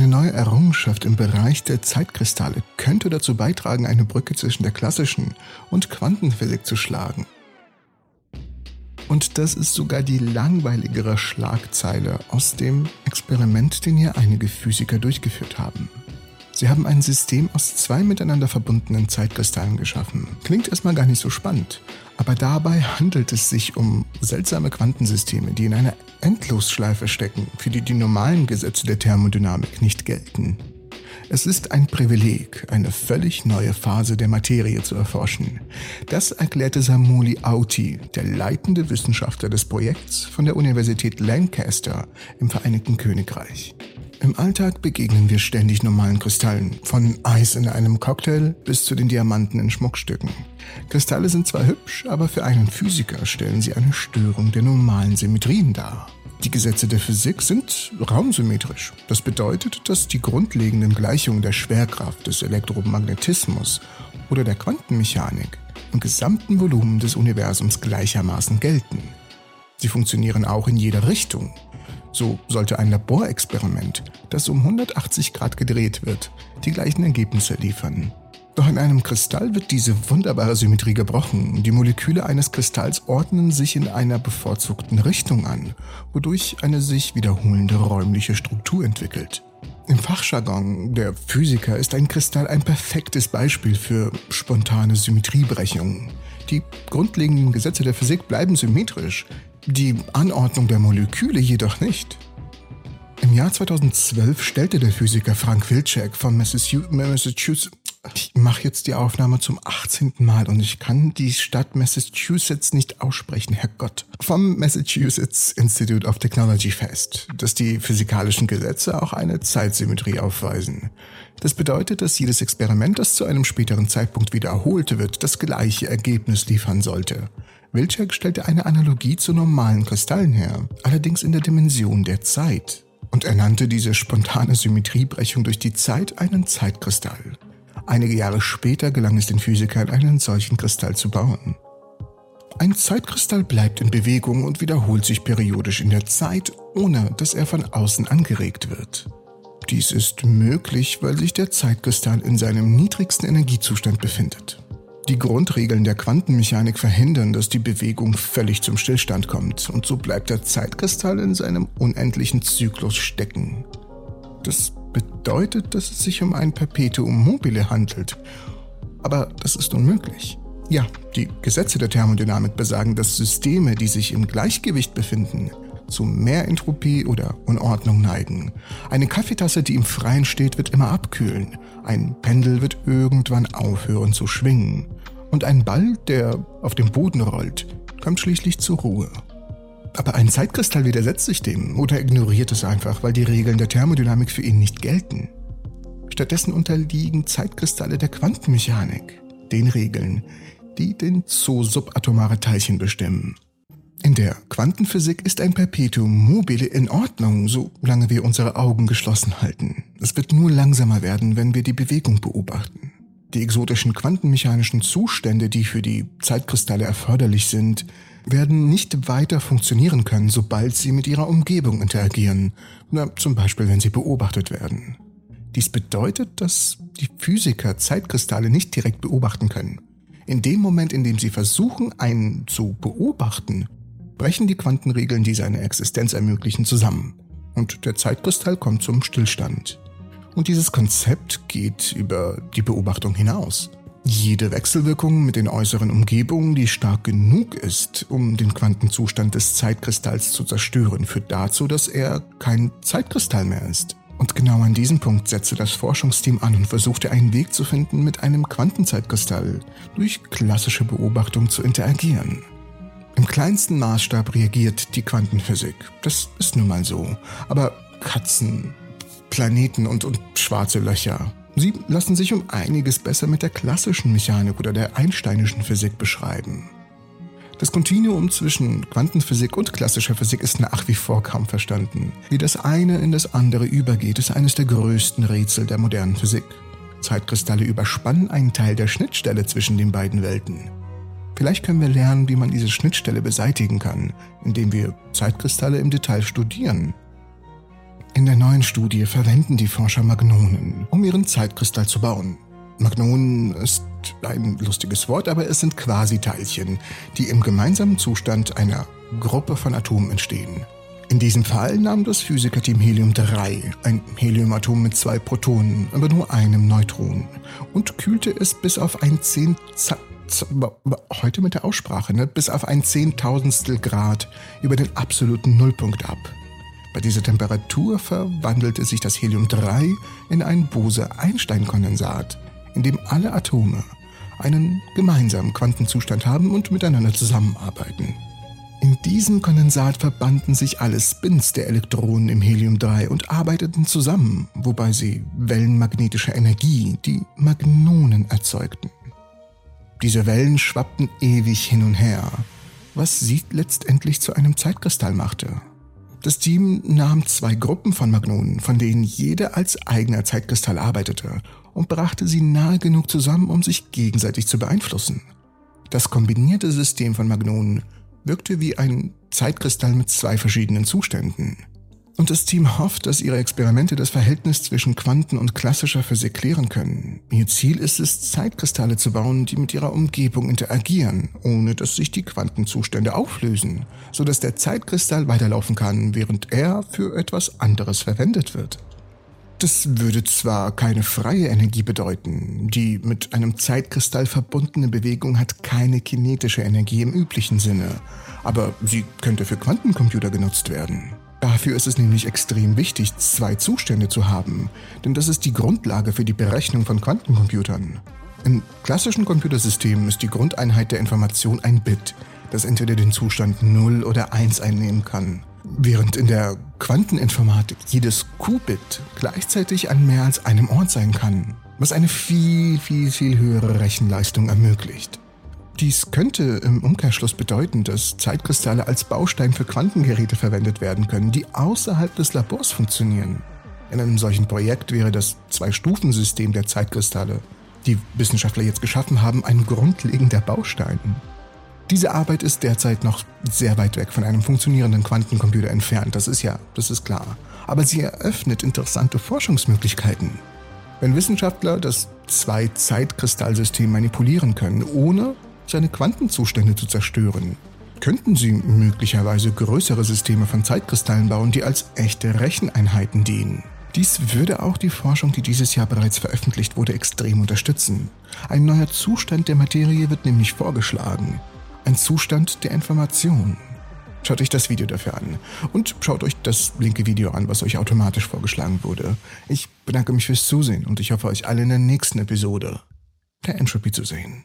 Eine neue Errungenschaft im Bereich der Zeitkristalle könnte dazu beitragen, eine Brücke zwischen der klassischen und Quantenphysik zu schlagen. Und das ist sogar die langweiligere Schlagzeile aus dem Experiment, den hier einige Physiker durchgeführt haben. Sie haben ein System aus zwei miteinander verbundenen Zeitkristallen geschaffen. Klingt erstmal gar nicht so spannend, aber dabei handelt es sich um seltsame Quantensysteme, die in einer Endlosschleife stecken, für die die normalen Gesetze der Thermodynamik nicht gelten. Es ist ein Privileg, eine völlig neue Phase der Materie zu erforschen. Das erklärte Samuli Auti, der leitende Wissenschaftler des Projekts von der Universität Lancaster im Vereinigten Königreich. Im Alltag begegnen wir ständig normalen Kristallen, von Eis in einem Cocktail bis zu den Diamanten in Schmuckstücken. Kristalle sind zwar hübsch, aber für einen Physiker stellen sie eine Störung der normalen Symmetrien dar. Die Gesetze der Physik sind raumsymmetrisch. Das bedeutet, dass die grundlegenden Gleichungen der Schwerkraft, des Elektromagnetismus oder der Quantenmechanik im gesamten Volumen des Universums gleichermaßen gelten. Sie funktionieren auch in jeder Richtung. So sollte ein Laborexperiment, das um 180 Grad gedreht wird, die gleichen Ergebnisse liefern. Doch in einem Kristall wird diese wunderbare Symmetrie gebrochen. Die Moleküle eines Kristalls ordnen sich in einer bevorzugten Richtung an, wodurch eine sich wiederholende räumliche Struktur entwickelt. Im Fachjargon der Physiker ist ein Kristall ein perfektes Beispiel für spontane Symmetriebrechungen. Die grundlegenden Gesetze der Physik bleiben symmetrisch, die Anordnung der Moleküle jedoch nicht. Im Jahr 2012 stellte der Physiker Frank Wilczek von Massachusetts ich mache jetzt die Aufnahme zum 18. Mal und ich kann die Stadt Massachusetts nicht aussprechen, Herrgott. Vom Massachusetts Institute of Technology fest, dass die physikalischen Gesetze auch eine Zeitsymmetrie aufweisen. Das bedeutet, dass jedes Experiment, das zu einem späteren Zeitpunkt wiederholt wird, das gleiche Ergebnis liefern sollte. Wilczek stellte eine Analogie zu normalen Kristallen her, allerdings in der Dimension der Zeit. Und er nannte diese spontane Symmetriebrechung durch die Zeit einen Zeitkristall. Einige Jahre später gelang es den Physikern, einen solchen Kristall zu bauen. Ein Zeitkristall bleibt in Bewegung und wiederholt sich periodisch in der Zeit, ohne dass er von außen angeregt wird. Dies ist möglich, weil sich der Zeitkristall in seinem niedrigsten Energiezustand befindet. Die Grundregeln der Quantenmechanik verhindern, dass die Bewegung völlig zum Stillstand kommt und so bleibt der Zeitkristall in seinem unendlichen Zyklus stecken. Das bedeutet, dass es sich um ein Perpetuum mobile handelt. Aber das ist unmöglich. Ja, die Gesetze der Thermodynamik besagen, dass Systeme, die sich im Gleichgewicht befinden, zu mehr Entropie oder Unordnung neigen. Eine Kaffeetasse, die im Freien steht, wird immer abkühlen. Ein Pendel wird irgendwann aufhören zu schwingen. Und ein Ball, der auf dem Boden rollt, kommt schließlich zur Ruhe. Aber ein Zeitkristall widersetzt sich dem oder ignoriert es einfach, weil die Regeln der Thermodynamik für ihn nicht gelten. Stattdessen unterliegen Zeitkristalle der Quantenmechanik, den Regeln, die den Zoo subatomare Teilchen bestimmen. In der Quantenphysik ist ein Perpetuum mobile in Ordnung, solange wir unsere Augen geschlossen halten. Es wird nur langsamer werden, wenn wir die Bewegung beobachten. Die exotischen quantenmechanischen Zustände, die für die Zeitkristalle erforderlich sind, werden nicht weiter funktionieren können, sobald sie mit ihrer Umgebung interagieren, na, zum Beispiel wenn sie beobachtet werden. Dies bedeutet, dass die Physiker Zeitkristalle nicht direkt beobachten können. In dem Moment, in dem sie versuchen, einen zu beobachten, brechen die Quantenregeln, die seine Existenz ermöglichen, zusammen und der Zeitkristall kommt zum Stillstand. Und dieses Konzept geht über die Beobachtung hinaus. Jede Wechselwirkung mit den äußeren Umgebungen, die stark genug ist, um den Quantenzustand des Zeitkristalls zu zerstören, führt dazu, dass er kein Zeitkristall mehr ist. Und genau an diesem Punkt setzte das Forschungsteam an und versuchte einen Weg zu finden, mit einem Quantenzeitkristall durch klassische Beobachtung zu interagieren. Im kleinsten Maßstab reagiert die Quantenphysik. Das ist nun mal so. Aber Katzen, Planeten und, und schwarze Löcher, Sie lassen sich um einiges besser mit der klassischen Mechanik oder der einsteinischen Physik beschreiben. Das Kontinuum zwischen Quantenphysik und klassischer Physik ist nach wie vor kaum verstanden. Wie das eine in das andere übergeht, ist eines der größten Rätsel der modernen Physik. Zeitkristalle überspannen einen Teil der Schnittstelle zwischen den beiden Welten. Vielleicht können wir lernen, wie man diese Schnittstelle beseitigen kann, indem wir Zeitkristalle im Detail studieren In der neuen Studie verwenden die Forscher Magnonen, um ihren Zeitkristall zu bauen. Magnonen ist ein lustiges Wort, aber es sind Quasi-Teilchen, die im gemeinsamen Zustand einer Gruppe von Atomen entstehen. In diesem Fall nahm das Physikerteam Helium-3, ein Heliumatom mit zwei Protonen, aber nur einem Neutron, und kühlte es bis auf ein Zehn heute mit der Aussprache, ne, bis auf ein Zehntausendstel Grad über den absoluten Nullpunkt ab. Bei dieser Temperatur verwandelte sich das Helium-3 in ein Bose-Einstein-Kondensat, in dem alle Atome einen gemeinsamen Quantenzustand haben und miteinander zusammenarbeiten. In diesem Kondensat verbanden sich alle Spins der Elektronen im Helium-3 und arbeiteten zusammen, wobei sie wellenmagnetische Energie, die Magnonen, erzeugten. Diese Wellen schwappten ewig hin und her, was sie letztendlich zu einem Zeitkristall machte. Das Team nahm zwei Gruppen von Magnonen, von denen jede als eigener Zeitkristall arbeitete, und brachte sie nahe genug zusammen, um sich gegenseitig zu beeinflussen. Das kombinierte System von Magnonen wirkte wie ein Zeitkristall mit zwei verschiedenen Zuständen. Und das Team hofft, dass ihre Experimente das Verhältnis zwischen Quanten- und klassischer Physik klären können. Ihr Ziel ist es, Zeitkristalle zu bauen, die mit ihrer Umgebung interagieren, ohne dass sich die Quantenzustände auflösen, sodass der Zeitkristall weiterlaufen kann, während er für etwas anderes verwendet wird. Das würde zwar keine freie Energie bedeuten, die mit einem Zeitkristall verbundene Bewegung hat keine kinetische Energie im üblichen Sinne, aber sie könnte für Quantencomputer genutzt werden. Dafür ist es nämlich extrem wichtig, zwei Zustände zu haben, denn das ist die Grundlage für die Berechnung von Quantencomputern. Im klassischen Computersystem ist die Grundeinheit der Information ein Bit, das entweder den Zustand 0 oder 1 einnehmen kann. Während in der Quanteninformatik jedes Qubit gleichzeitig an mehr als einem Ort sein kann, was eine viel, viel, viel höhere Rechenleistung ermöglicht. Dies könnte im Umkehrschluss bedeuten, dass Zeitkristalle als Baustein für Quantengeräte verwendet werden können, die außerhalb des Labors funktionieren. In einem solchen Projekt wäre das Zwei-Stufen-System der Zeitkristalle, die Wissenschaftler jetzt geschaffen haben, ein grundlegender Baustein. Diese Arbeit ist derzeit noch sehr weit weg von einem funktionierenden Quantencomputer entfernt, das ist ja, das ist klar. Aber sie eröffnet interessante Forschungsmöglichkeiten. Wenn Wissenschaftler das Zwei-Zeitkristallsystem manipulieren können, ohne seine Quantenzustände zu zerstören, könnten sie möglicherweise größere Systeme von Zeitkristallen bauen, die als echte Recheneinheiten dienen. Dies würde auch die Forschung, die dieses Jahr bereits veröffentlicht wurde, extrem unterstützen. Ein neuer Zustand der Materie wird nämlich vorgeschlagen, ein Zustand der Information. Schaut euch das Video dafür an und schaut euch das linke Video an, was euch automatisch vorgeschlagen wurde. Ich bedanke mich fürs Zusehen und ich hoffe euch alle in der nächsten Episode der Entropy zu sehen.